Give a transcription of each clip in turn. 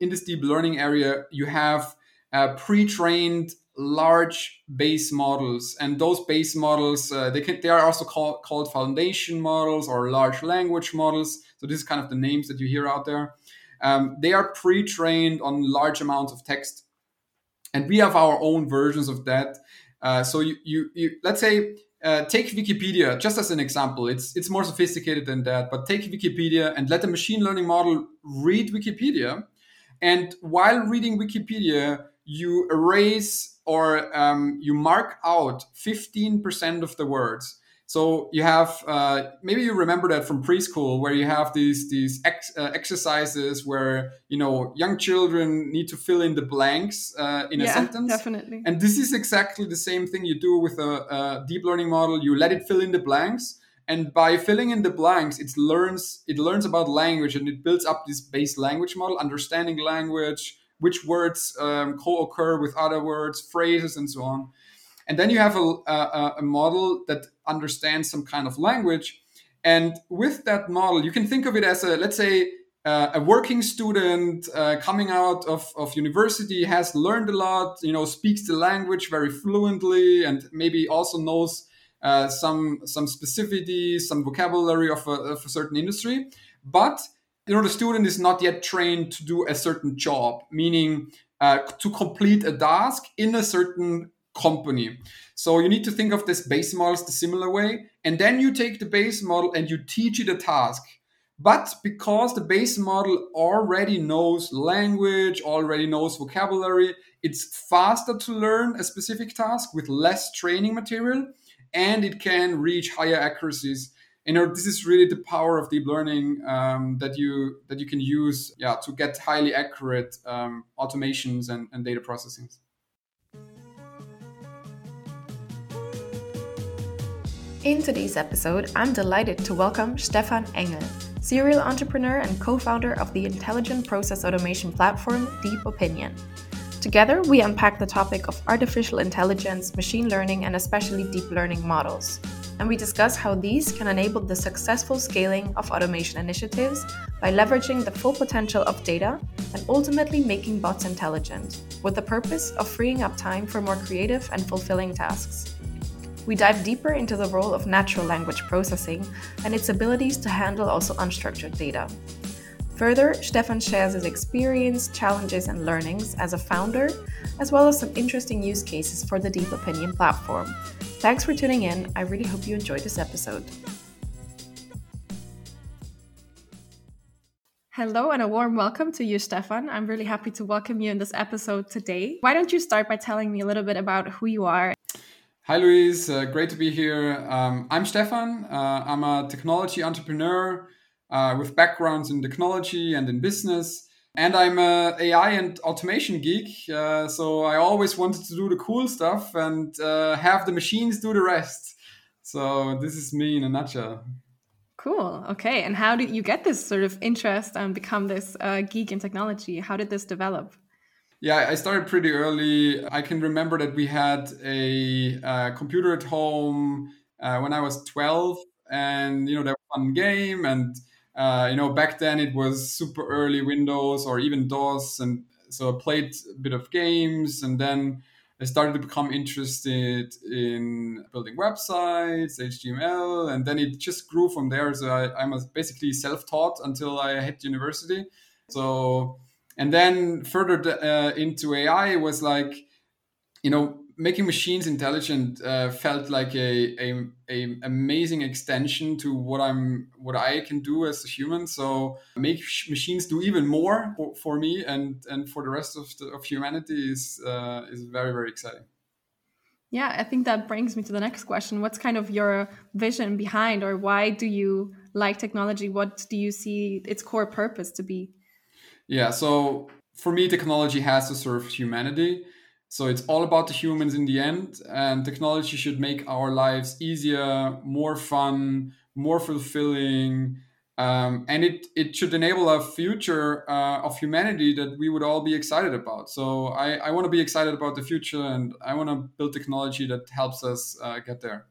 in this deep learning area, you have uh, pre-trained large base models, and those base models uh, they can they are also called called foundation models or large language models. So this is kind of the names that you hear out there. Um, they are pre-trained on large amounts of text, and we have our own versions of that. Uh, so you, you, you let's say uh, take Wikipedia just as an example. It's it's more sophisticated than that, but take Wikipedia and let the machine learning model read Wikipedia, and while reading Wikipedia, you erase or um, you mark out 15% of the words. So you have uh, maybe you remember that from preschool where you have these these ex- uh, exercises where you know young children need to fill in the blanks uh, in yeah, a sentence. Definitely. And this is exactly the same thing you do with a, a deep learning model. You let it fill in the blanks, and by filling in the blanks, it learns it learns about language and it builds up this base language model, understanding language, which words um, co-occur with other words, phrases, and so on. And then you have a, a, a, model that understands some kind of language. And with that model, you can think of it as a, let's say, uh, a working student uh, coming out of, of university has learned a lot, you know, speaks the language very fluently, and maybe also knows uh, some some specificities, some vocabulary of a, of a certain industry. But you know, the student is not yet trained to do a certain job, meaning uh, to complete a task in a certain company. So you need to think of this base models the similar way. And then you take the base model and you teach it a task. But because the base model already knows language, already knows vocabulary, it's faster to learn a specific task with less training material and it can reach higher accuracies. You know, this is really the power of deep learning um, that you that you can use, yeah, to get highly accurate um, automations and, and data processing. In today's episode, I'm delighted to welcome Stefan Engel, serial entrepreneur and co founder of the intelligent process automation platform Deep Opinion. Together, we unpack the topic of artificial intelligence, machine learning, and especially deep learning models. And we discuss how these can enable the successful scaling of automation initiatives by leveraging the full potential of data and ultimately making bots intelligent, with the purpose of freeing up time for more creative and fulfilling tasks. We dive deeper into the role of natural language processing and its abilities to handle also unstructured data. Further, Stefan shares his experience, challenges, and learnings as a founder, as well as some interesting use cases for the Deep Opinion platform. Thanks for tuning in. I really hope you enjoyed this episode. Hello and a warm welcome to you, Stefan. I'm really happy to welcome you in this episode today. Why don't you start by telling me a little bit about who you are Hi, Louise. Uh, great to be here. Um, I'm Stefan. Uh, I'm a technology entrepreneur uh, with backgrounds in technology and in business. And I'm a AI and automation geek. Uh, so I always wanted to do the cool stuff and uh, have the machines do the rest. So this is me in a nutshell. Cool. Okay. And how did you get this sort of interest and become this uh, geek in technology? How did this develop? Yeah, I started pretty early. I can remember that we had a uh, computer at home uh, when I was 12, and you know, there was one game, and uh, you know, back then it was super early Windows or even DOS, and so I played a bit of games, and then I started to become interested in building websites, HTML, and then it just grew from there. So I, I was basically self-taught until I hit university. So and then further uh, into AI was like, you know, making machines intelligent uh, felt like a, a, a amazing extension to what I'm what I can do as a human. So make machines do even more for, for, me and and for the rest of the, of humanity is uh, is very very exciting. Yeah, I think that brings me to the next question. What's kind of your vision behind, or why do you like technology? What do you see its core purpose to be? Yeah, so for me, technology has to serve humanity. So it's all about the humans in the end, and technology should make our lives easier, more fun, more fulfilling, um, and it it should enable a future uh, of humanity that we would all be excited about. So I, I want to be excited about the future, and I want to build technology that helps us uh, get there.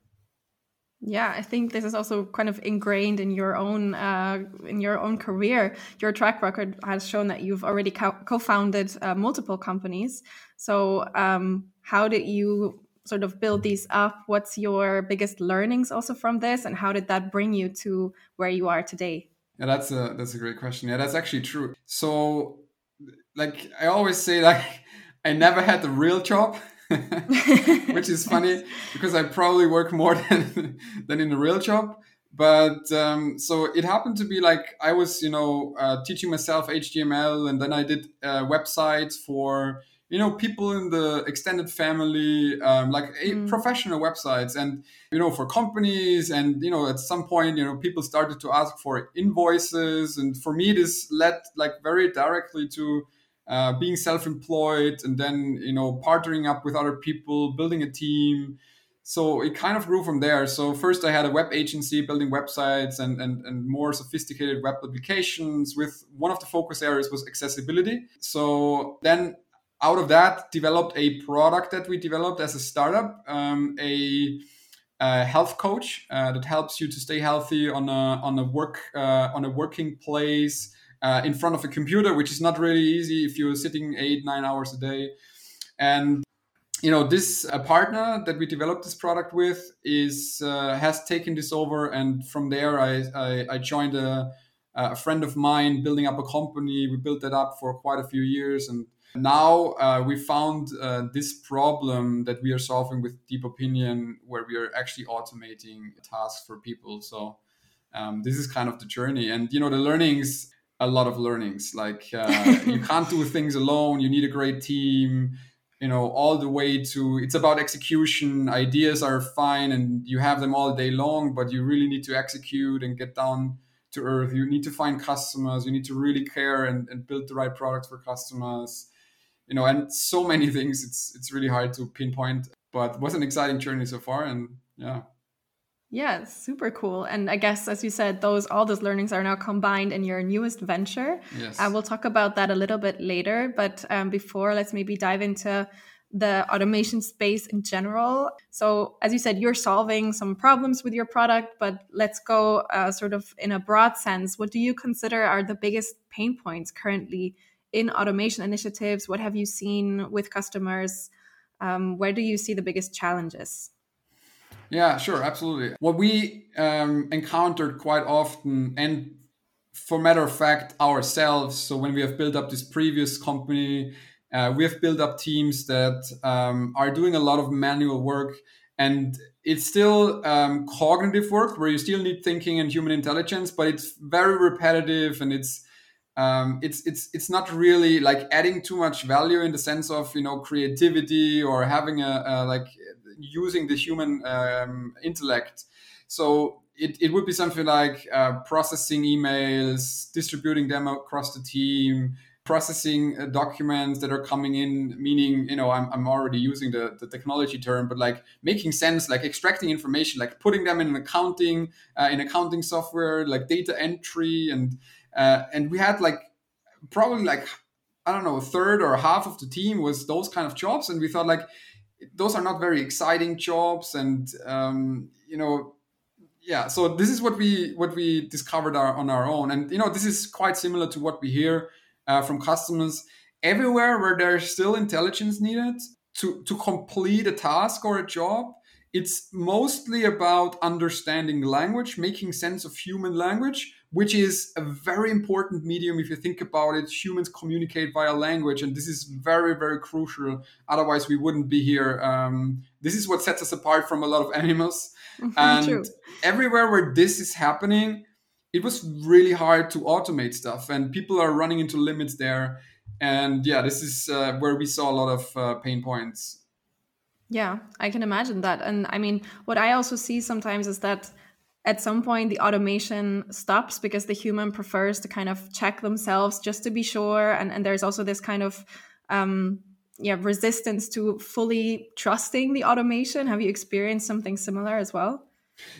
Yeah i think this is also kind of ingrained in your own uh, in your own career. Your track record has shown that you've already co- founded uh, multiple companies. So um, how did you sort of build these up? What's your biggest learnings also from this and how did that bring you to where you are today? Yeah that's a that's a great question. Yeah that's actually true. So like i always say like i never had the real job which is funny because I probably work more than than in a real job. But um, so it happened to be like I was, you know, uh, teaching myself HTML, and then I did uh, websites for you know people in the extended family, um, like mm. professional websites, and you know for companies, and you know at some point, you know people started to ask for invoices, and for me this led like very directly to uh, being self-employed and then you know partnering up with other people building a team. So it kind of grew from there. So first i had a web agency building websites and, and, and more sophisticated web applications with one of the focus areas was accessibility. So then out of that developed a product that we developed as a startup um, a, health coach uh, that helps you to stay healthy on a on a work uh, on a working place uh, in front of a computer, which is not really easy if you're sitting eight, nine hours a day. And you know, this a partner that we developed this product with is uh, has taken this over, and from there, I I, I joined a, a friend of mine building up a company. We built that up for quite a few years, and now uh, we found uh, this problem that we are solving with deep opinion where we are actually automating tasks for people so um, this is kind of the journey and you know the learnings a lot of learnings. Like uh, you can't do things alone. You need a great team. You know, all the way to it's about execution. Ideas are fine, and you have them all day long, but you really need to execute and get down to earth. You need to find customers. You need to really care and, and build the right products for customers. You know, and so many things. It's it's really hard to pinpoint, but it was an exciting journey so far, and yeah. Yeah, super cool. And I guess, as you said, those all those learnings are now combined in your newest venture. Yes. Uh, we'll talk about that a little bit later. But um, before, let's maybe dive into the automation space in general. So, as you said, you're solving some problems with your product, but let's go uh, sort of in a broad sense. What do you consider are the biggest pain points currently in automation initiatives? What have you seen with customers? Um, where do you see the biggest challenges? Yeah, sure, absolutely. What we um, encountered quite often, and for matter of fact, ourselves. So when we have built up this previous company, uh, we have built up teams that um, are doing a lot of manual work, and it's still um, cognitive work where you still need thinking and human intelligence, but it's very repetitive and it's um, it's it's it's not really like adding too much value in the sense of you know creativity or having a, a like using the human um, intellect. So it, it would be something like uh, processing emails, distributing them across the team, processing uh, documents that are coming in, meaning, you know, I'm, I'm already using the, the technology term, but like making sense, like extracting information, like putting them in accounting, uh, in accounting software, like data entry. And, uh, and we had like probably like, I don't know, a third or half of the team was those kind of jobs. And we thought like, those are not very exciting jobs and um, you know yeah so this is what we what we discovered our, on our own. And you know this is quite similar to what we hear uh, from customers. Everywhere where there's still intelligence needed to to complete a task or a job it's mostly about understanding language making sense of human language which is a very important medium if you think about it. Humans communicate via language, and this is very, very crucial. Otherwise, we wouldn't be here. Um, this is what sets us apart from a lot of animals. and True. everywhere where this is happening, it was really hard to automate stuff, and people are running into limits there. And yeah, this is uh, where we saw a lot of uh, pain points. Yeah, I can imagine that. And I mean, what I also see sometimes is that at some point the automation stops because the human prefers to kind of check themselves just to be sure. And, and there's also this kind of um, yeah resistance to fully trusting the automation. Have you experienced something similar as well?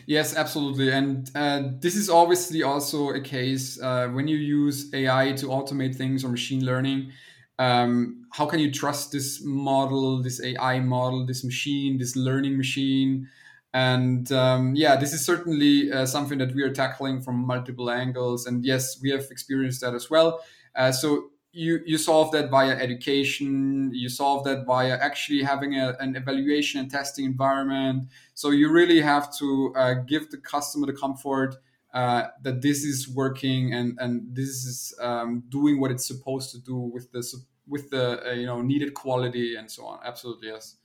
Yes absolutely. And uh, this is obviously also a case uh, when you use ai to automate things or machine learning um, how can you trust this model this ai model this machine this learning machine And um, yeah, this is certainly uh, something that we are tackling from multiple angles. And yes, we have experienced that as well. Uh, so you you solve that via education you solve that via actually having a, an evaluation and testing environment so you really have to uh, give the customer the comfort uh, that this is working and and this is um, doing what it's supposed to do with the with the uh, you know needed quality and so on absolutely yes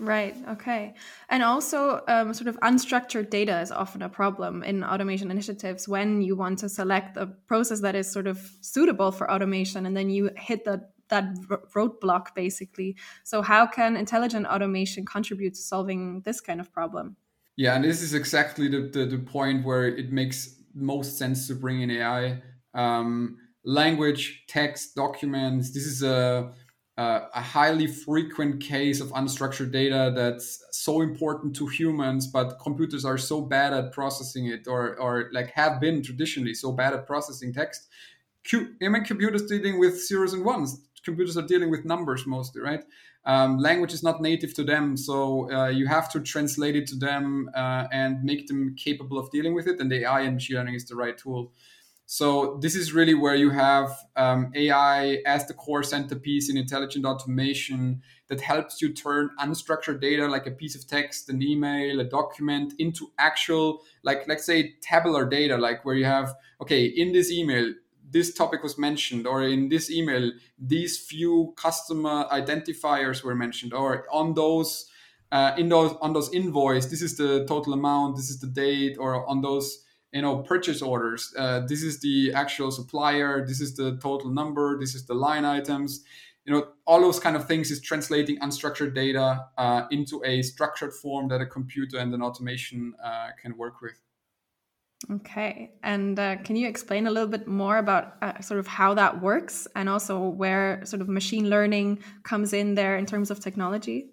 Right. Okay. And also, um, sort of unstructured data is often a problem in automation initiatives when you want to select a process that is sort of suitable for automation, and then you hit that that roadblock basically. So, how can intelligent automation contribute to solving this kind of problem? Yeah, and this is exactly the the, the point where it makes most sense to bring in AI. Um, language, text, documents. This is a uh, a highly frequent case of unstructured data that's so important to humans, but computers are so bad at processing it, or or like have been traditionally so bad at processing text. I mean, computers dealing with zeros and ones. Computers are dealing with numbers mostly, right? Um, language is not native to them, so uh, you have to translate it to them uh, and make them capable of dealing with it. And the AI and machine learning is the right tool. So this is really where you have um, AI as the core centerpiece in intelligent automation that helps you turn unstructured data like a piece of text, an email, a document into actual, like let's say tabular data, like where you have, okay, in this email, this topic was mentioned, or in this email, these few customer identifiers were mentioned, or on those, uh, in those on those invoice, this is the total amount, this is the date, or on those you know purchase orders. Uh, this is the actual supplier this is the total number this is the line items. You know all those kind of things is translating unstructured data uh, into a structured form that a computer and an automation uh, can work with. Okay and uh, can you explain a little bit more about uh, sort of how that works and also where sort of machine learning comes in there in terms of technology?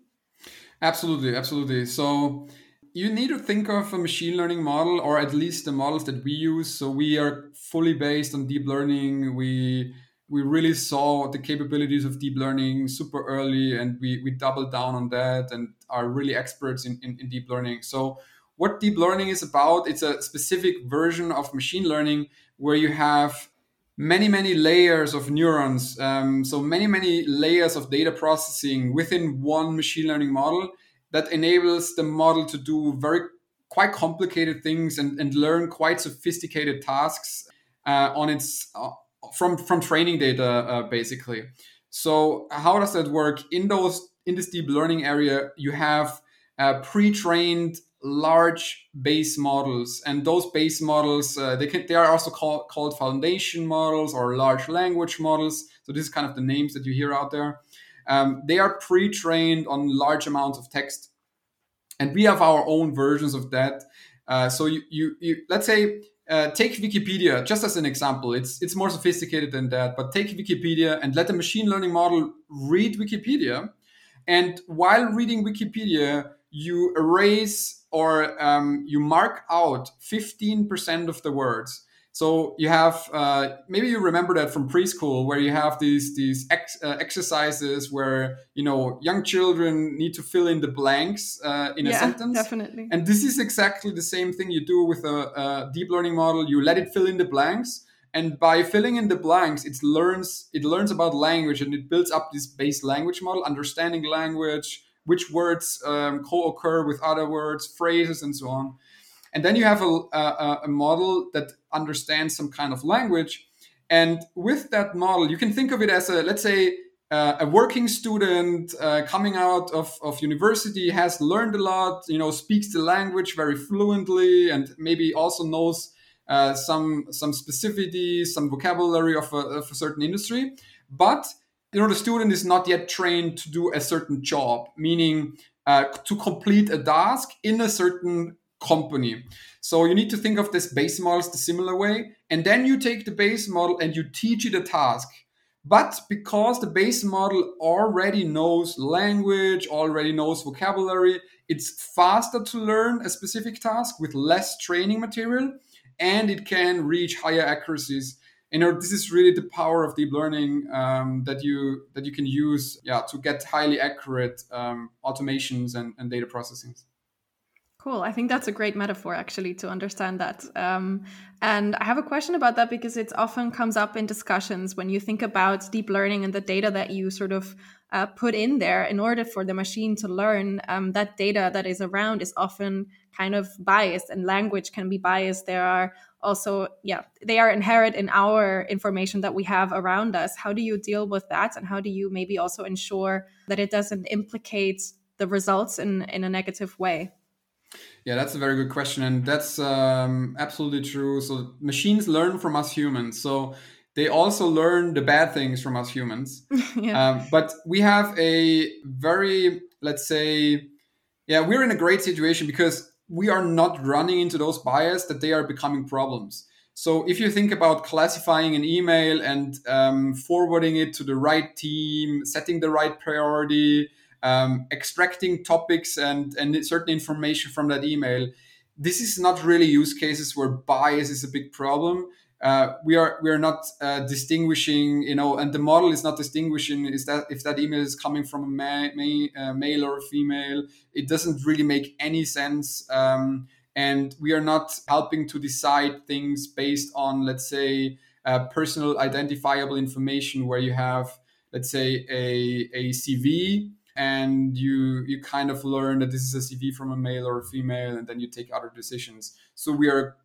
Absolutely absolutely. So you need to think of a machine learning model, or at least the models that we use. So we are fully based on deep learning. We we really saw the capabilities of deep learning super early, and we we doubled down on that and are really experts in, in, in deep learning. So what deep learning is about, it's a specific version of machine learning where you have many many layers of neurons um, so many many layers of data processing within one machine learning model that enables the model to do very quite complicated things and, and learn quite sophisticated tasks uh, on its uh, from from training data uh, basically. So how does that work? In those in this deep learning area you have uh, pre-trained large base models. And those base models uh, they can they are also called, called foundation models or large language models. So this is kind of the names that you hear out there um, they are pre-trained on large amounts of text, and we have our own versions of that. Uh, so you, you, you, let's say uh, take Wikipedia just as an example. It's it's more sophisticated than that, but take Wikipedia and let a machine learning model read Wikipedia, and while reading Wikipedia, you erase or um, you mark out 15% of the words so you have uh, maybe you remember that from preschool where you have these these ex, uh, exercises where you know young children need to fill in the blanks uh, in yeah, a sentence. Definitely. And this is exactly the same thing you do with a, a deep learning model. You let it fill in the blanks, and by filling in the blanks, it learns it learns about language and it builds up this base language model, understanding language, which words um, co-occur with other words, phrases, and so on. And then you have a, a, a model that understands some kind of language. And with that model, you can think of it as a, let's say, uh, a working student uh, coming out of, of university has learned a lot, you know, speaks the language very fluently, and maybe also knows uh, some some specificities, some vocabulary of a, of a certain industry. But you know, the student is not yet trained to do a certain job, meaning uh, to complete a task in a certain company. So you need to think of this base models the similar way. And then you take the base model and you teach it a task. But because the base model already knows language, already knows vocabulary, it's faster to learn a specific task with less training material and it can reach higher accuracies. You know, this is really the power of deep learning um, that you that you can use, yeah, to get highly accurate um, automations and, and data processing. Cool. I think that's a great metaphor actually to understand that. Um, and I have a question about that because it often comes up in discussions when you think about deep learning and the data that you sort of uh, put in there in order for the machine to learn. Um, that data that is around is often kind of biased, and language can be biased. There are also, yeah, they are inherent in our information that we have around us. How do you deal with that? And how do you maybe also ensure that it doesn't implicate the results in, in a negative way? Yeah, that's a very good question, and that's um, absolutely true. So machines learn from us humans, so they also learn the bad things from us humans. yeah. um, but we have a very, let's say, yeah, we're in a great situation because we are not running into those bias that they are becoming problems. So if you think about classifying an email and um, forwarding it to the right team, setting the right priority, um, extracting topics and, and certain information from that email. This is not really use cases where bias is a big problem. Uh, we are we are not uh, distinguishing, you know, and the model is not distinguishing is that if that email is coming from a ma- ma- uh, male or a female. It doesn't really make any sense, um, and we are not helping to decide things based on, let's say, uh, personal identifiable information where you have, let's say, a a CV and you you kind of learn that this is a CV from a male or a female, and then you take other decisions. So we are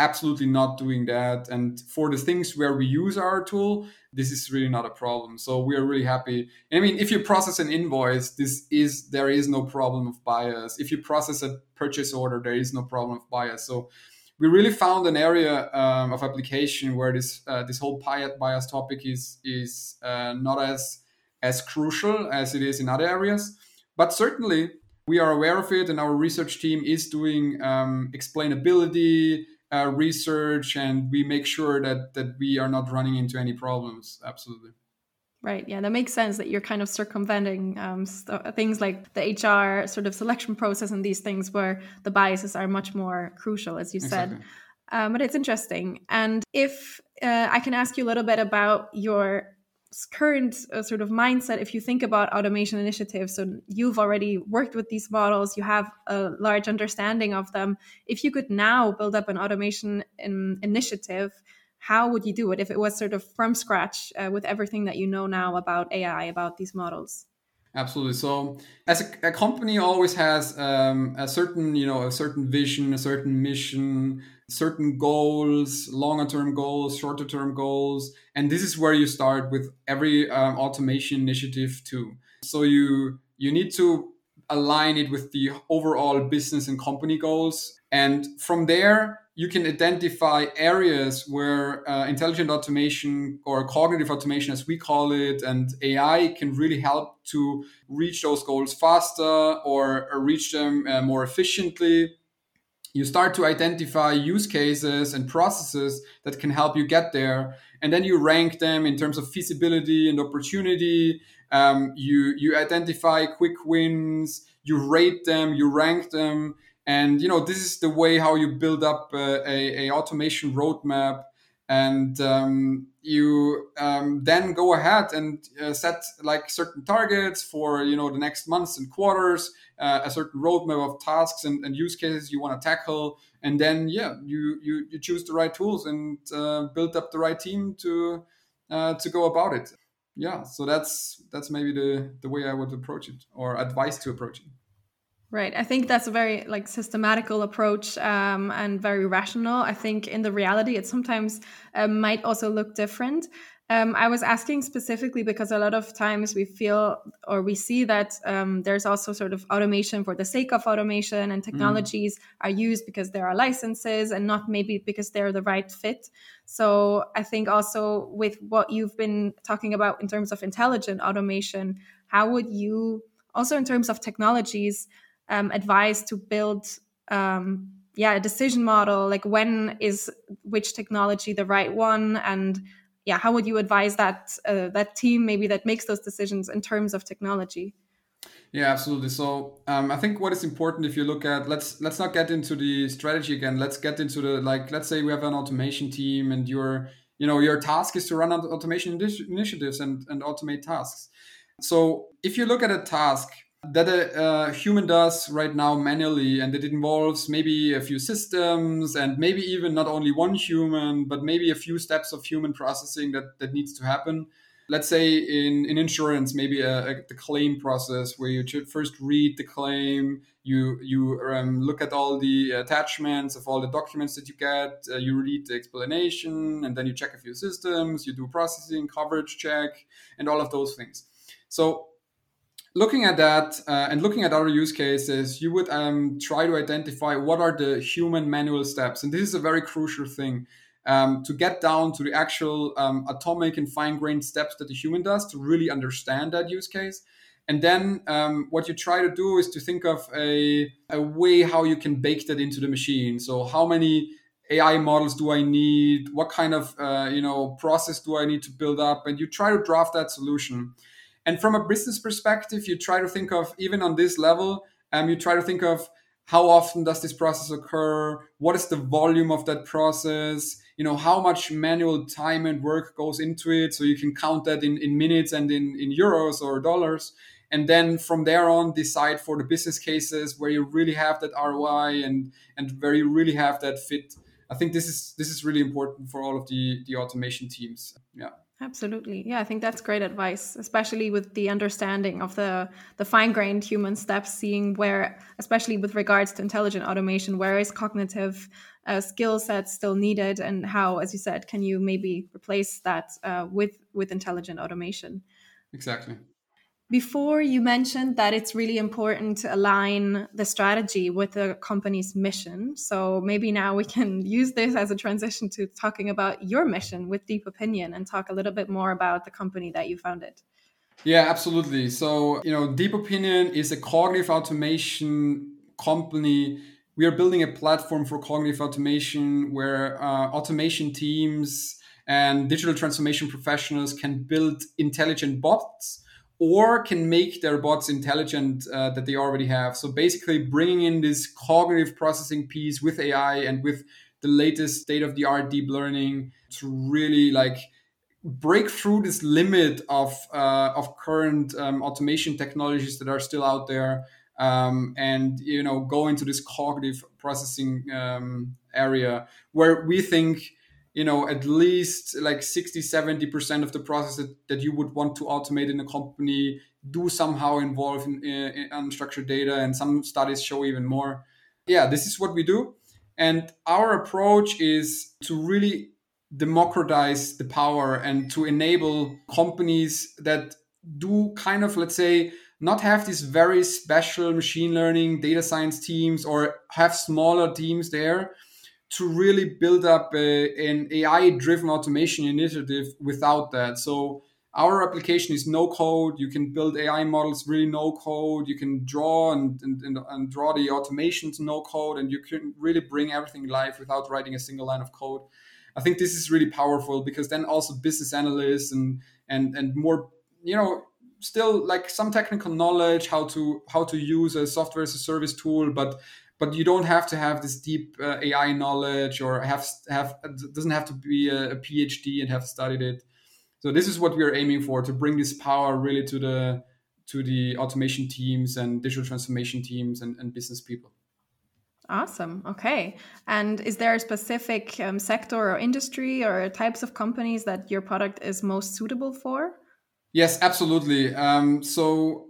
absolutely not doing that. And for the things where we use our tool, this is really not a problem. So we are really happy. I mean, if you process an invoice, this is there is no problem of bias. If you process a purchase order, there is no problem of bias. So we really found an area um, of application where this uh, this whole bias topic is is uh, not as as crucial as it is in other areas. But certainly, we are aware of it, and our research team is doing um, explainability uh, research, and we make sure that that we are not running into any problems. Absolutely. Right. Yeah, that makes sense that you're kind of circumventing um, st- things like the HR sort of selection process and these things where the biases are much more crucial, as you exactly. said. Um, but it's interesting. And if uh, I can ask you a little bit about your current uh, sort of mindset if you think about automation initiatives so you've already worked with these models you have a large understanding of them. If you could now build up an automation in, initiative how would you do it if it was sort of from scratch uh, with everything that you know now about ai about these models? Absolutely. So as a, a company always has um, a certain you know a certain vision a certain mission certain goals, longer term goals, shorter term goals. And this is where you start with every um, automation initiative too. So you you need to align it with the overall business and company goals. And from there, you can identify areas where uh, intelligent automation or cognitive automation, as we call it, and AI can really help to reach those goals faster or reach them uh, more efficiently you start to identify use cases and processes that can help you get there and then you rank them in terms of feasibility and opportunity. Um, you you identify quick wins you rate them you rank them and you know this is the way how you build up a, a, a automation roadmap and um, you um, then go ahead and uh, set like certain targets for you know the next months and quarters uh, a certain roadmap of tasks and, and use cases you want to tackle. And then yeah you you, you choose the right tools and uh, build up the right team to uh, to go about it. Yeah so that's that's maybe the the way i would approach it or advice to approach it Right. I think that's a very like systematical approach um, and very rational. I think in the reality, it sometimes uh, might also look different. Um, I was asking specifically because a lot of times we feel or we see that um, there's also sort of automation for the sake of automation, and mm. technologies mm. are used because there are licenses and not maybe because they're the right fit. So I think also with what you've been talking about in terms of intelligent automation, how would you also in terms of technologies um, advice to build um, yeah a decision model like when is which technology the right one? And yeah how would you advise that uh, that team maybe that makes those decisions in terms of technology? Yeah absolutely. So um, i think what is important if you look at let's let's not get into the strategy again. Let's get into the like let's say we have an automation team and your you know your task is to run automation initiatives and, and automate tasks. So if you look at a task that a, a, human does right now manually and it involves maybe a few systems and maybe even not only one human but maybe a few steps of human processing that, that needs to happen. Let's say in, in insurance maybe a, a the claim process where you should first read the claim you you um, look at all the attachments of all the documents that you get uh, you read the explanation and then you check a few systems you do processing coverage check and all of those things. So looking at that uh, and looking at other use cases, you would um, try to identify what are the human manual steps. And this is a very crucial thing um, to get down to the actual um, atomic and fine grained steps that the human does to really understand that use case. And then um, what you try to do is to think of a, a way how you can bake that into the machine. So, how many AI models do I need? What kind of uh, you know process do I need to build up? And you try to draft that solution. And from a business perspective, you try to think of, even on this level, um, you try to think of how often does this process occur? What is the volume of that process? You know, how much manual time and work goes into it? So you can count that in, in minutes and in, in euros or dollars. And then from there on, decide for the business cases where you really have that ROI and, and where you really have that fit. I think this is this is really important for all of the, the automation teams. Yeah. Absolutely. Yeah, I think that's great advice, especially with the understanding of the the fine-grained human steps, seeing where, especially with regards to intelligent automation, where is cognitive uh, skill sets still needed, and how, as you said, can you maybe replace that uh, with with intelligent automation? Exactly. Before you mentioned that it's really important to align the strategy with the company's mission. So maybe now we can use this as a transition to talking about your mission with Deep Opinion and talk a little bit more about the company that you founded. Yeah, absolutely. So, you know, Deep Opinion is a cognitive automation company. We are building a platform for cognitive automation where uh, automation teams and digital transformation professionals can build intelligent bots or can make their bots intelligent uh, that they already have. So basically, bringing in this cognitive processing piece with AI and with the latest state of the art deep learning to really like break through this limit of uh, of current um, automation technologies that are still out there. Um, and you know go into this cognitive processing um, area where we think you know at least like 60 70% of the process that, that you would want to automate in a company do somehow involve in, in unstructured data and some studies show even more. Yeah this is what we do. And our approach is to really democratize the power and to enable companies that do kind of let's say not have these very special machine learning data science teams or have smaller teams there to really build up uh, a, an AI driven automation initiative without that. So our application is no code. You can build AI models really no code. You can draw and, and, and, draw the automations no code, and you can really bring everything live without writing a single line of code. I think this is really powerful because then also business analysts and and and more you know still like some technical knowledge how to how to use a software as a service tool, but but you don't have to have this deep uh, AI knowledge or have have doesn't have to be a, a, PhD and have studied it. So this is what we are aiming for to bring this power really to the to the automation teams and digital transformation teams and, and business people. Awesome. Okay. And is there a specific um, sector or industry or types of companies that your product is most suitable for? Yes, absolutely. Um, so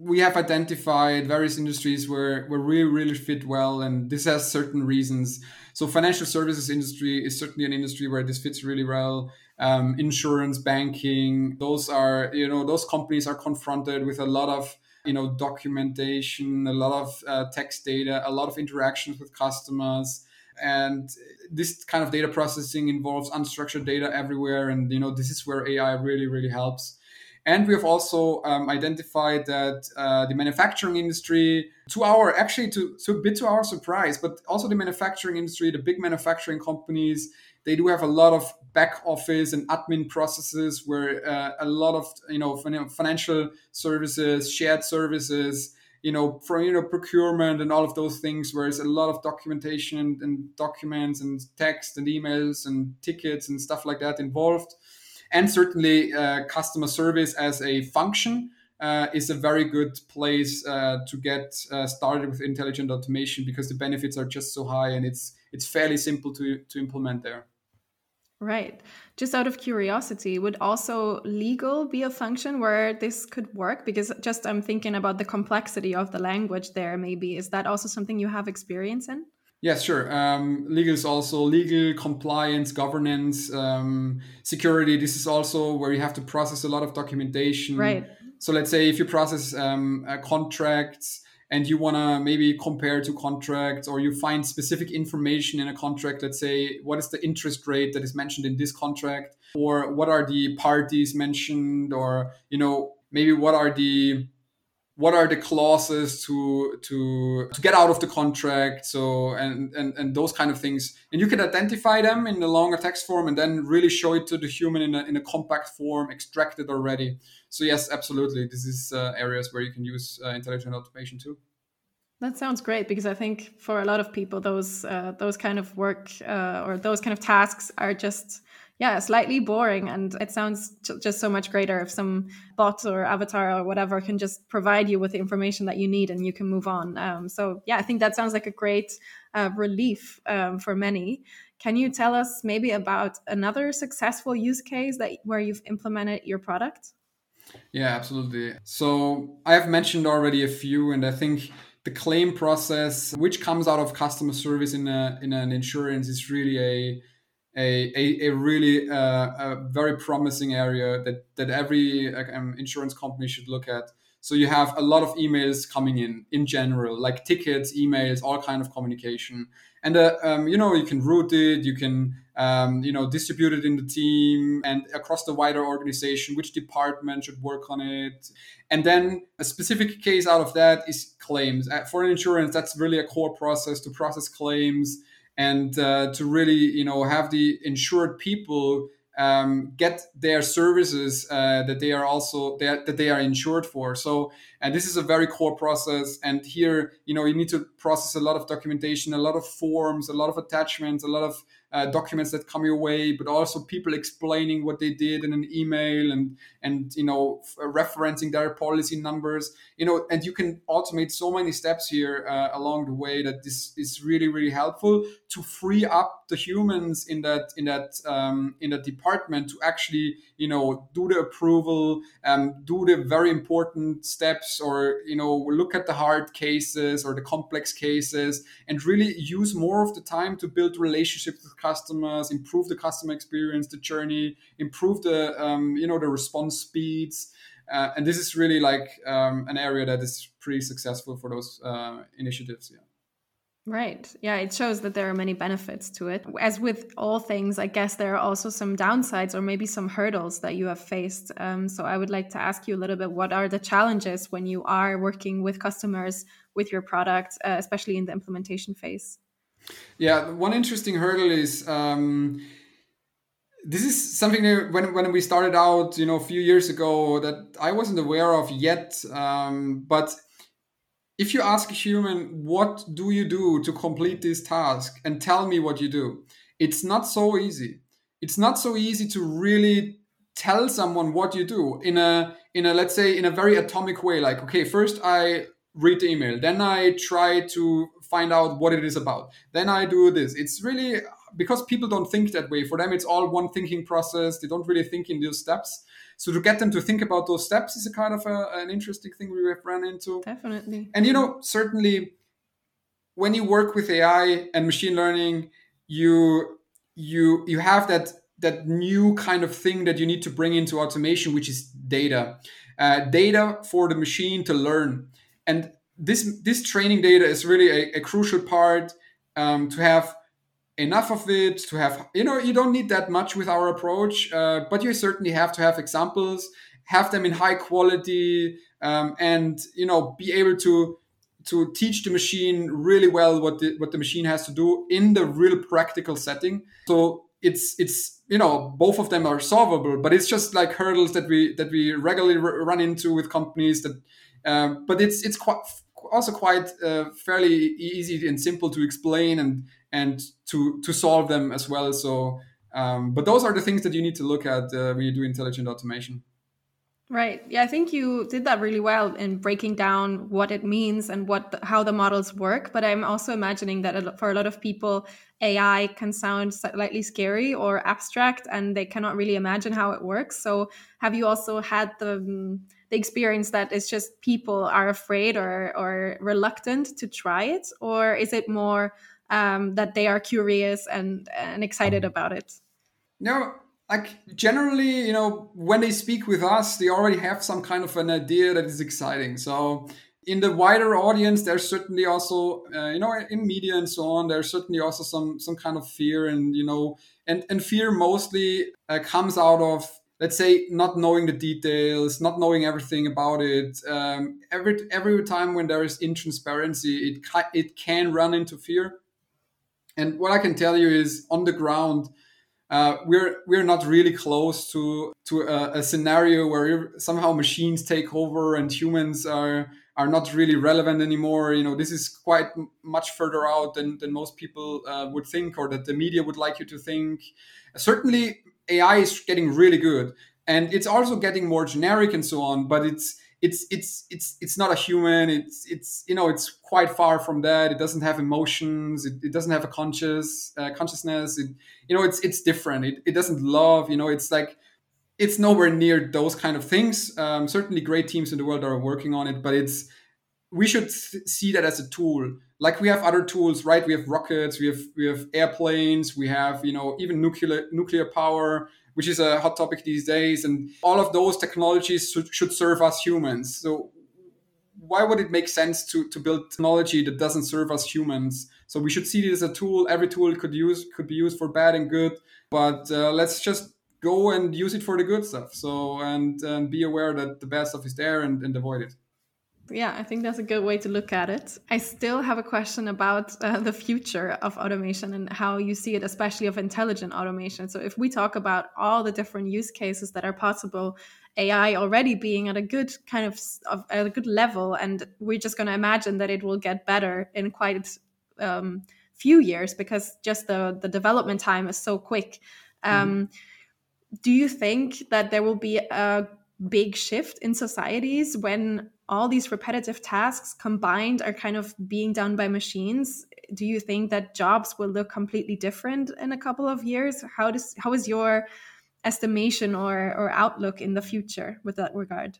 we have identified various industries where where we really fit well, and this has certain reasons. So financial services industry is certainly an industry where this fits really well. Um, insurance, banking, those are you know those companies are confronted with a lot of you know documentation, a lot of uh, text data, a lot of interactions with customers and this kind of data processing involves unstructured data everywhere and you know this is where ai really really helps and we have also um, identified that uh, the manufacturing industry, to our actually to, to a bit to our surprise, but also the manufacturing industry, the big manufacturing companies, they do have a lot of back office and admin processes where uh, a lot of you know financial services, shared services, you know, from you know procurement and all of those things, where there's a lot of documentation and documents and text and emails and tickets and stuff like that involved and certainly uh, customer service as a function uh, is a very good place uh, to get uh, started with intelligent automation because the benefits are just so high and it's it's fairly simple to to implement there. Right. Just out of curiosity, would also legal be a function where this could work? Because just I'm thinking about the complexity of the language there, maybe. Is that also something you have experience in? Yes, sure. Um, legal is also legal compliance, governance, um, security. This is also where you have to process a lot of documentation. Right. So let's say if you process um, contracts, and you want to maybe compare to contracts or you find specific information in a contract let's say what is the interest rate that is mentioned in this contract or what are the parties mentioned or you know maybe what are the what are the clauses to to to get out of the contract so and and, and those kind of things. And you can identify them in the longer text form and then really show it to the human in a, in a compact form extract it already. So yes absolutely. This is uh, areas where you can use uh, intelligent automation too. That sounds great because I think for a lot of people, those uh, those kind of work uh, or those kind of tasks are just yeah slightly boring, and it sounds just so much greater if some bot or avatar or whatever can just provide you with the information that you need and you can move on. Um, so yeah, I think that sounds like a great uh, relief um, for many. Can you tell us maybe about another successful use case that where you've implemented your product? Yeah, absolutely. So I have mentioned already a few, and I think the claim process, which comes out of customer service in a, in an insurance, is really a a, a, a really uh, a very promising area that that every um, insurance company should look at. So you have a lot of emails coming in in general, like tickets, emails, all kind of communication, and uh, um, you know you can route it, you can um, you know distribute it in the team and across the wider organization. Which department should work on it, and then a specific case out of that is claims. Uh, for an insurance, that's really a core process to process claims and uh, to really you know have the insured people um, get their services uh, that they are also are, that they are insured for. So, and this is a very core process. And here, you know, you need to process a lot of documentation, a lot of forms, a lot of attachments, a lot of uh, documents that come your way, but also people explaining what they did in an email and and you know f- referencing their policy numbers. You know, and you can automate so many steps here uh, along the way that this is really really helpful to free up the humans in that in that um, in that department to actually you know do the approval, um, do the very important steps, or you know look at the hard cases or the complex cases, and really use more of the time to build relationships with customers, improve the customer experience, the journey, improve the um, you know the response speeds. Uh, and this is really like um, an area that is pretty successful for those uh, initiatives. Yeah. Right. Yeah, it shows that there are many benefits to it. As with all things, I guess there are also some downsides or maybe some hurdles that you have faced. Um, so I would like to ask you a little bit what are the challenges when you are working with customers with your product, uh, especially in the implementation phase? Yeah, one interesting hurdle is um, this is something that when, when we started out, you know, a few years ago that I wasn't aware of yet. Um, but if you ask a human, what do you do to complete this task and tell me what you do, it's not so easy. It's not so easy to really tell someone what you do in a in a let's say in a very atomic way like okay first i read the email then i try to find out what it is about then i do this. It's really because people don't think that way. For them it's all one thinking process. They don't really think in those steps so to get them to think about those steps is a kind of a, an interesting thing we have run into. Definitely. And you know certainly when you work with ai and machine learning you you you have that that new kind of thing that you need to bring into automation which is data. Uh, data for the machine to learn. And this this training data is really a, a crucial part um, to have enough of it to have you know you don't need that much with our approach uh, but you certainly have to have examples have them in high quality um, and you know be able to to teach the machine really well what the, what the machine has to do in the real practical setting. So it's it's you know both of them are solvable but it's just like hurdles that we that we regularly r- run into with companies that um, but it's it's quite also quite uh, fairly easy and simple to explain and and to to solve them as well. So, um, but those are the things that you need to look at uh, when you do intelligent automation. Right. Yeah, I think you did that really well in breaking down what it means and what the, how the models work. But I'm also imagining that for a lot of people, AI can sound slightly scary or abstract, and they cannot really imagine how it works. So, have you also had the mm, the experience that it's just people are afraid or or reluctant to try it, or is it more um, that they are curious and and excited about it? No, like generally you know when they speak with us they already have some kind of an idea that is exciting. So in the wider audience there's certainly also uh, you know in media and so on there's certainly also some some kind of fear and you know and and fear mostly uh, comes out of let's say not knowing the details not knowing everything about it. Um, every every time when there is intransparency it it can run into fear and what i can tell you is on the ground uh, we're we're not really close to to a, a, scenario where somehow machines take over and humans are are not really relevant anymore. You know, this is quite much further out than, than most people uh, would think, or that the media would like you to think. Certainly, AI is getting really good, and it's also getting more generic and so on. But it's it's it's it's it's not a human. It's it's you know it's quite far from that. It doesn't have emotions. It, it doesn't have a conscious uh, consciousness. It, you know it's it's different. It, it doesn't love you know it's like it's nowhere near those kind of things. Um, certainly great teams in the world are working on it but it's we should see that as a tool. Like we have other tools right? We have rockets. We have we have airplanes. We have you know even nuclear nuclear power which is a hot topic these days. And all of those technologies should, should serve us humans. So why would it make sense to, to build technology that doesn't serve us humans? So we should see it as a tool. Every tool could use could be used for bad and good, but uh, let's just go and use it for the good stuff. So and, and be aware that the bad stuff is there and, and avoid it yeah, I think that's a good way to look at it. I still have a question about uh, the future of automation and how you see it, especially of intelligent automation. So, if we talk about all the different use cases that are possible, AI already being at a good kind of, of at a good level, and we're just going to imagine that it will get better in quite um, few years because just the the development time is so quick. Mm-hmm. Um, mm. Do you think that there will be a big shift in societies when all these repetitive tasks combined are kind of being done by machines. Do you think that jobs will look completely different in a couple of years? How does how is your estimation or or outlook in the future with that regard?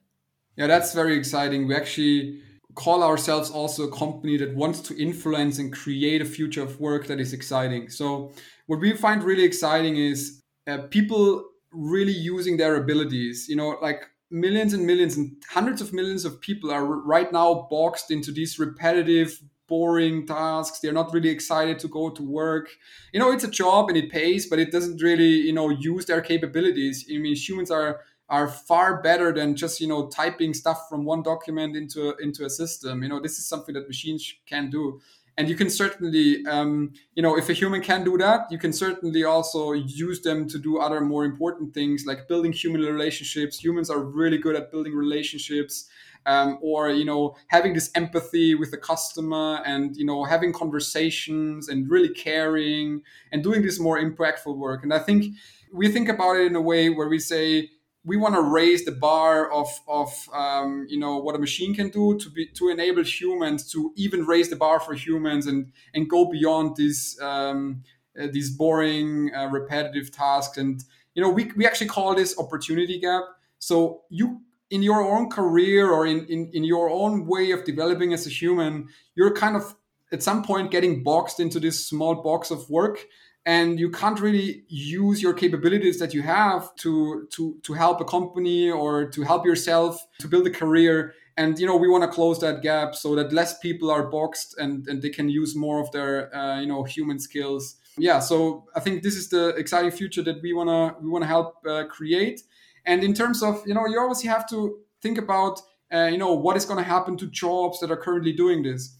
Yeah that's very exciting. We actually call ourselves also a company that wants to influence and create a future of work that is exciting. So what we find really exciting is uh, people really using their abilities. You know like millions and millions and hundreds of millions of people are right now boxed into these repetitive boring tasks. They're not really excited to go to work. You know it's a job and it pays but it doesn't really you know use their capabilities. I mean humans are are far better than just you know typing stuff from one document into into a system. You know this is something that machines can do and you can certainly um, you know if a human can do that you can certainly also use them to do other more important things like building human relationships. Humans are really good at building relationships um, or you know having this empathy with the customer and you know having conversations and really caring and doing this more impactful work. And i think we think about it in a way where we say we want to raise the bar of of um, you know what a machine can do to be to enable humans to even raise the bar for humans and and go beyond these um, uh, these boring uh, repetitive tasks. And you know we, we actually call this opportunity gap. So you in your own career or in, in in your own way of developing as a human you're kind of at some point getting boxed into this small box of work and you can't really use your capabilities that you have to to to help a company or to help yourself to build a career. And you know we want to close that gap so that less people are boxed and and they can use more of their uh, you know human skills. Yeah so i think this is the exciting future that we want to we want to help uh, create. And in terms of you know you obviously have to think about uh, you know what is going to happen to jobs that are currently doing this.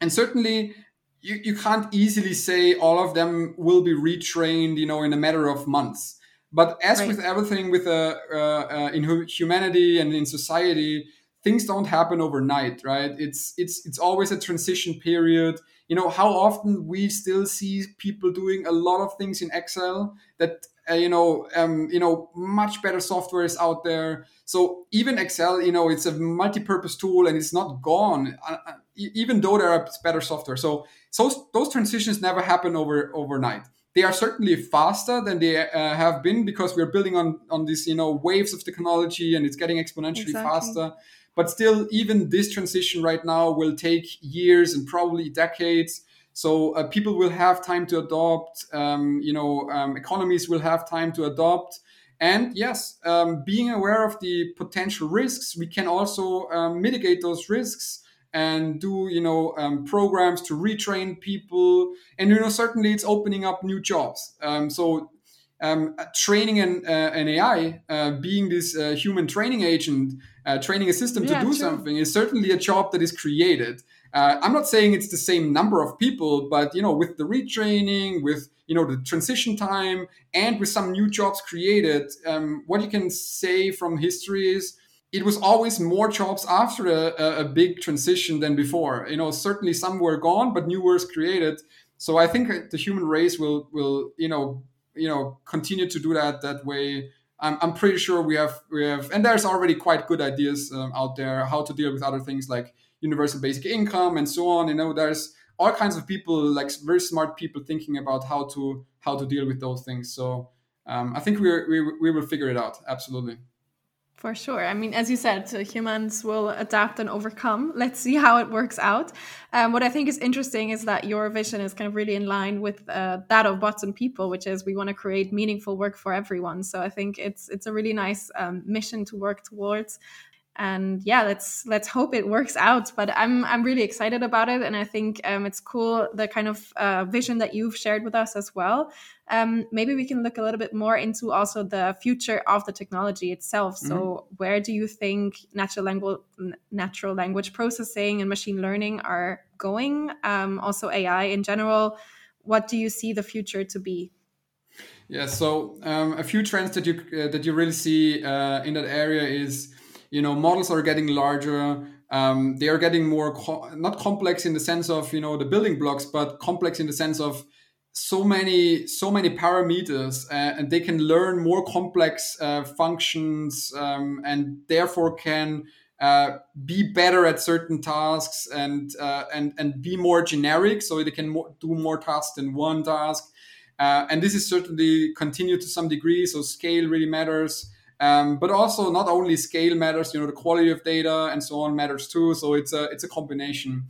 And certainly you, you can't easily say all of them will be retrained, you know, in a matter of months. But as right. with everything with uh, uh, uh, in humanity and in society, things don't happen overnight, right? It's it's it's always a transition period. You know how often we still see people doing a lot of things in Excel that uh, you know, um, you know, much better software is out there. So even Excel, you know, it's a multi-purpose tool and it's not gone, uh, uh even though there are better software. So, so those transitions never happen over overnight. They are certainly faster than they uh, have been because we're building on on these, you know, waves of technology and it's getting exponentially exactly. faster. But still, even this transition right now will take years and probably decades so uh, people will have time to adopt. Um, you know, um, economies will have time to adopt. And yes, um, being aware of the potential risks, we can also um, mitigate those risks and do you know um, programs to retrain people. And you know, certainly it's opening up new jobs. Um, so um, training an, uh, an AI, uh, being this uh, human training agent, uh, training a system yeah, to do true. something, is certainly a job that is created. Uh, I'm not saying it's the same number of people, but you know, with the retraining, with you know the transition time, and with some new jobs created, um, what you can say from history is it was always more jobs after a, a, big transition than before. You know, certainly some were gone, but new were created. So I think the human race will will you know you know continue to do that that way. I'm, I'm pretty sure we have we have, and there's already quite good ideas um, out there how to deal with other things like universal basic income and so on you know there's all kinds of people like very smart people thinking about how to how to deal with those things so um, i think we we, we will figure it out absolutely for sure. I mean, as you said, humans will adapt and overcome. Let's see how it works out. Um, what I think is interesting is that your vision is kind of really in line with uh, that of bots and people, which is we want to create meaningful work for everyone. So I think it's it's a really nice um, mission to work towards and yeah let's let's hope it works out but i'm i'm really excited about it. And i think um, it's cool the kind of uh, vision that you've shared with us as well. Um, maybe we can look a little bit more into also the future of the technology itself. So mm-hmm. where do you think natural language natural language processing and machine learning are going? Um, also ai in general. What do you see the future to be? Yeah so um, a few trends that you uh, that you really see uh, in that area is you know models are getting larger um, they are getting more co- not complex in the sense of you know the building blocks but complex in the sense of so many so many parameters uh, and they can learn more complex uh, functions um, and therefore can uh, be better at certain tasks and uh, and and be more generic so they can mo- do more tasks than one task. Uh, and this is certainly continued to some degree so scale really matters um, but also not only scale matters, you know, the quality of data and so on matters too. So it's a it's a combination.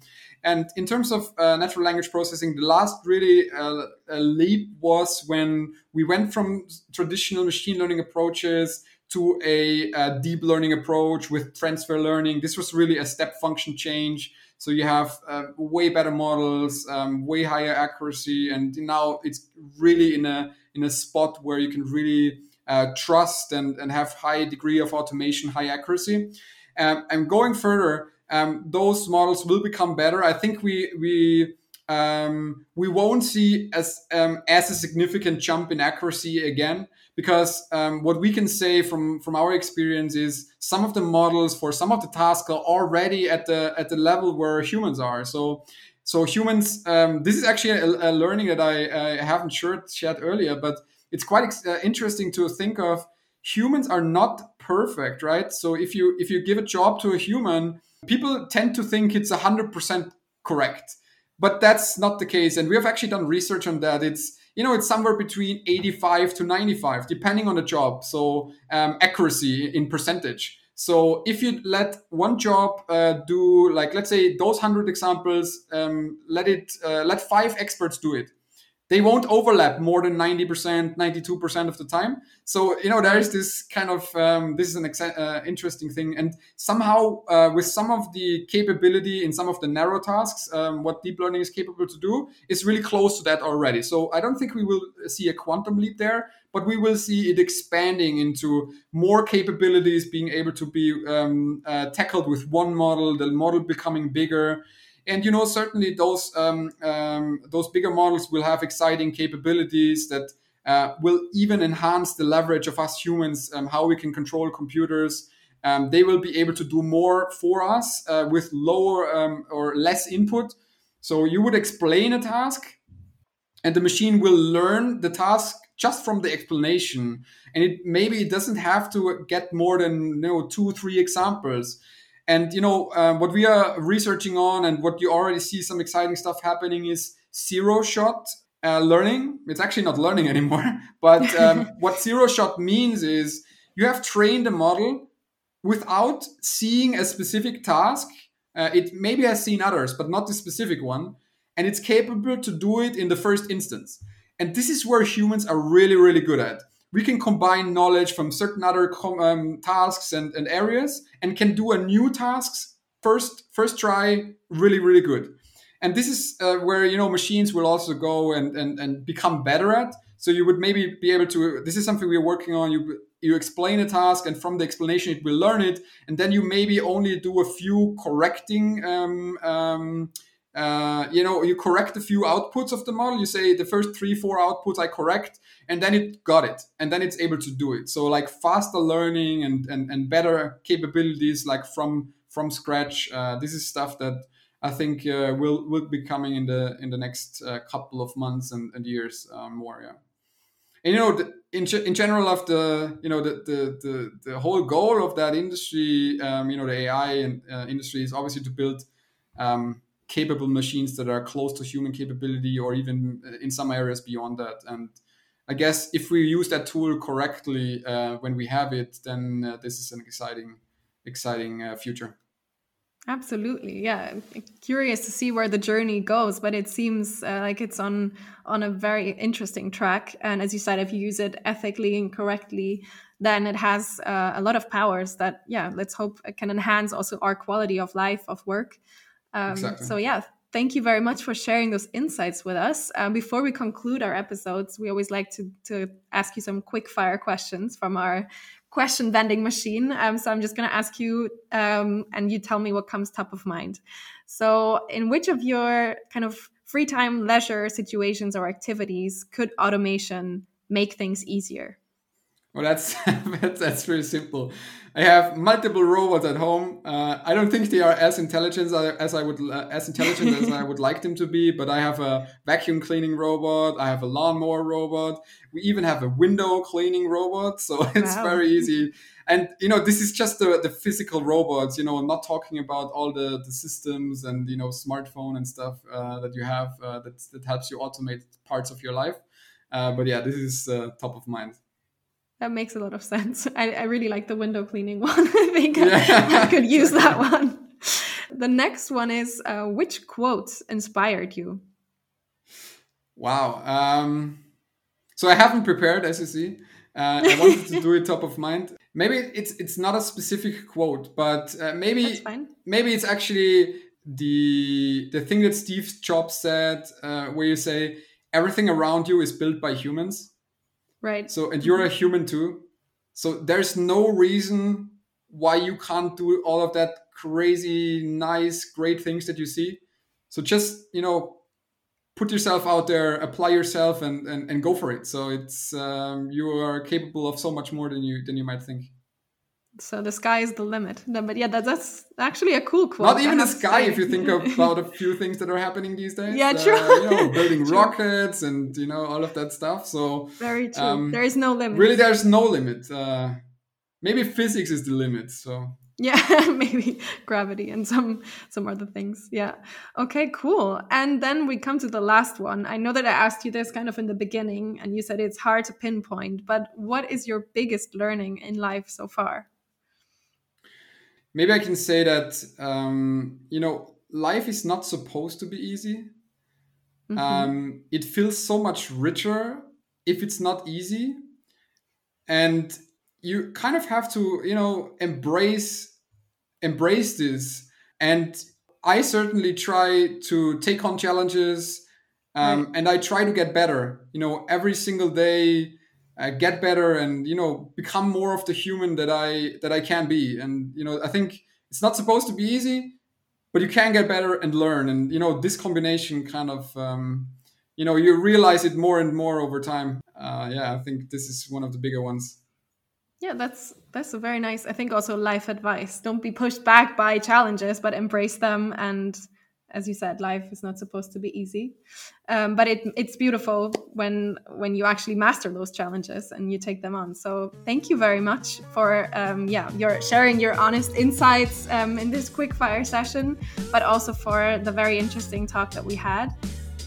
And in terms of uh, natural language processing, the last really uh, leap was when we went from traditional machine learning approaches to a, a, deep learning approach with transfer learning. This was really a step function change. So you have uh, way better models, um, way higher accuracy, and now it's really in a in a spot where you can really uh, trust and, and have high degree of automation, high accuracy. Um, and going further, um, those models will become better. I think we we um, we won't see as um, as a significant jump in accuracy again because um, what we can say from from our experience is some of the models for some of the tasks are already at the at the level where humans are. So so humans, um, this is actually a, a learning that I, I haven't shared, shared earlier, but it's quite uh, interesting to think of humans are not perfect right? So if you if you give a job to a human people tend to think it's 100% correct. But that's not the case and we have actually done research on that. It's you know it's somewhere between 85 to 95 depending on the job. So um, accuracy in percentage. So if you let one job uh, do like let's say those 100 examples um, let it uh, let five experts do it they won't overlap more than 90% 92% of the time. So you know there is this kind of um, this is an uh, interesting thing. And somehow uh, with some of the capability in some of the narrow tasks um, what deep learning is capable to do is really close to that already. So i don't think we will see a quantum leap there but we will see it expanding into more capabilities being able to be um, uh, tackled with one model the model becoming bigger and you know certainly those um, um, those bigger models will have exciting capabilities that uh, will even enhance the leverage of us humans um, how we can control computers. Um, they will be able to do more for us uh, with lower um, or less input. So you would explain a task and the machine will learn the task just from the explanation. And it maybe it doesn't have to get more than you know two three examples and you know um, what we are researching on and what you already see some exciting stuff happening is zero shot uh, learning. It's actually not learning anymore but um, what zero shot means is you have trained a model without seeing a specific task. Uh, it maybe has seen others but not the specific one. And it's capable to do it in the first instance. And this is where humans are really, really good at. We can combine knowledge from certain other um, tasks and, and areas and can do a new tasks first first try really, really good. And this is uh, where you know machines will also go and, and, and become better at. So you would maybe be able to. This is something we're working on. You you explain a task, and from the explanation, it will learn it, and then you maybe only do a few correcting um, um, uh, you know you correct a few outputs of the model. You say the first three four outputs i correct and then it got it and then it's able to do it. So like faster learning and and, and better capabilities like from from scratch uh, this is stuff that i think uh, will will be coming in the in the next uh, couple of months and, and years uh, more yeah. And you know the, in, in general of the you know the, the the the whole goal of that industry um, you know the ai and, uh, industry is obviously to build um, capable machines that are close to human capability or even uh, in some areas beyond that. And i guess if we use that tool correctly uh, when we have it then uh, this is an exciting exciting uh, future. Absolutely yeah. Curious to see where the journey goes but it seems uh, like it's on on a very interesting track. And as you said if you use it ethically and correctly then it has uh, a lot of powers that yeah let's hope it can enhance also our quality of life of work um, exactly. So, yeah, thank you very much for sharing those insights with us. Um, before we conclude our episodes, we always like to, to ask you some quick fire questions from our question vending machine. Um, so, I'm just going to ask you, um, and you tell me what comes top of mind. So, in which of your kind of free time, leisure situations or activities could automation make things easier? Well, that's that's, that's very simple. I have multiple robots at home. Uh, I don't think they are as intelligent as I would uh, as intelligent as I would like them to be. But I have a vacuum cleaning robot. I have a lawnmower robot. We even have a window cleaning robot. So it's wow. very easy. And you know, this is just the, the physical robots. You know, I'm not talking about all the, the systems and you know smartphone and stuff uh, that you have uh, that that helps you automate parts of your life. Uh, but yeah, this is uh, top of mind. That makes a lot of sense. I, I really like the window cleaning one. I think yeah. I could use that one. The next one is uh, which quote inspired you? Wow. Um, so I haven't prepared, as you see. Uh, I wanted to do it top of mind. Maybe it's it's not a specific quote, but uh, maybe maybe it's actually the the thing that Steve Jobs said, uh, where you say everything around you is built by humans. Right. So, and you're a human too. So there's no reason why you can't do all of that crazy, nice, great things that you see. So just, you know, put yourself out there, apply yourself and, and, and go for it. So it's, um, you are capable of so much more than you, than you might think. So the sky is the limit. No, but yeah, that, that's actually a cool quote. Not even the sky, if you think about a few things that are happening these days. Yeah, true. Uh, you know, building true. rockets and you know all of that stuff. So very true. Um, there is no limit. Really, there's no limit. Uh, maybe physics is the limit. So yeah maybe gravity and some some other things yeah okay cool and then we come to the last one i know that i asked you this kind of in the beginning and you said it's hard to pinpoint but what is your biggest learning in life so far maybe I can say that um, you know life is not supposed to be easy. Mm-hmm. Um, it feels so much richer if it's not easy, and you kind of have to you know embrace embrace this. And I certainly try to take on challenges, um, right. and I try to get better. You know, every single day uh, get better and you know become more of the human that i that i can be. And you know i think it's not supposed to be easy but you can get better and learn. And you know this combination kind of um, you know you realize it more and more over time. Uh, yeah i think this is one of the bigger ones. Yeah that's that's a very nice i think also life advice. Don't be pushed back by challenges but embrace them and as you said, life is not supposed to be easy, um, but it, it's beautiful when when you actually master those challenges and you take them on. So thank you very much for um, yeah your sharing your honest insights um, in this quick fire session, but also for the very interesting talk that we had.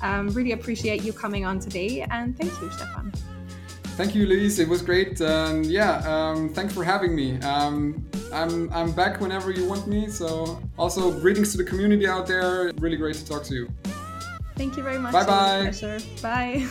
Um, really appreciate you coming on today, and thank you, Stefan. Thank you, Louise. It was great. Um, yeah, um, thanks for having me. Um, I'm, I'm back whenever you want me. So, also, greetings to the community out there. Really great to talk to you. Thank you very much. Bye bye. Bye.